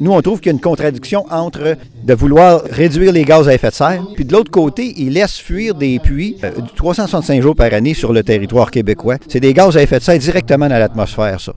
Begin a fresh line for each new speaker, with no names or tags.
Nous, on trouve qu'il y a une contradiction entre de vouloir réduire les gaz à effet de serre, puis de l'autre côté, il laisse fuir des puits euh, 365 jours par année sur le territoire québécois. C'est des gaz à effet de serre directement dans l'atmosphère, ça.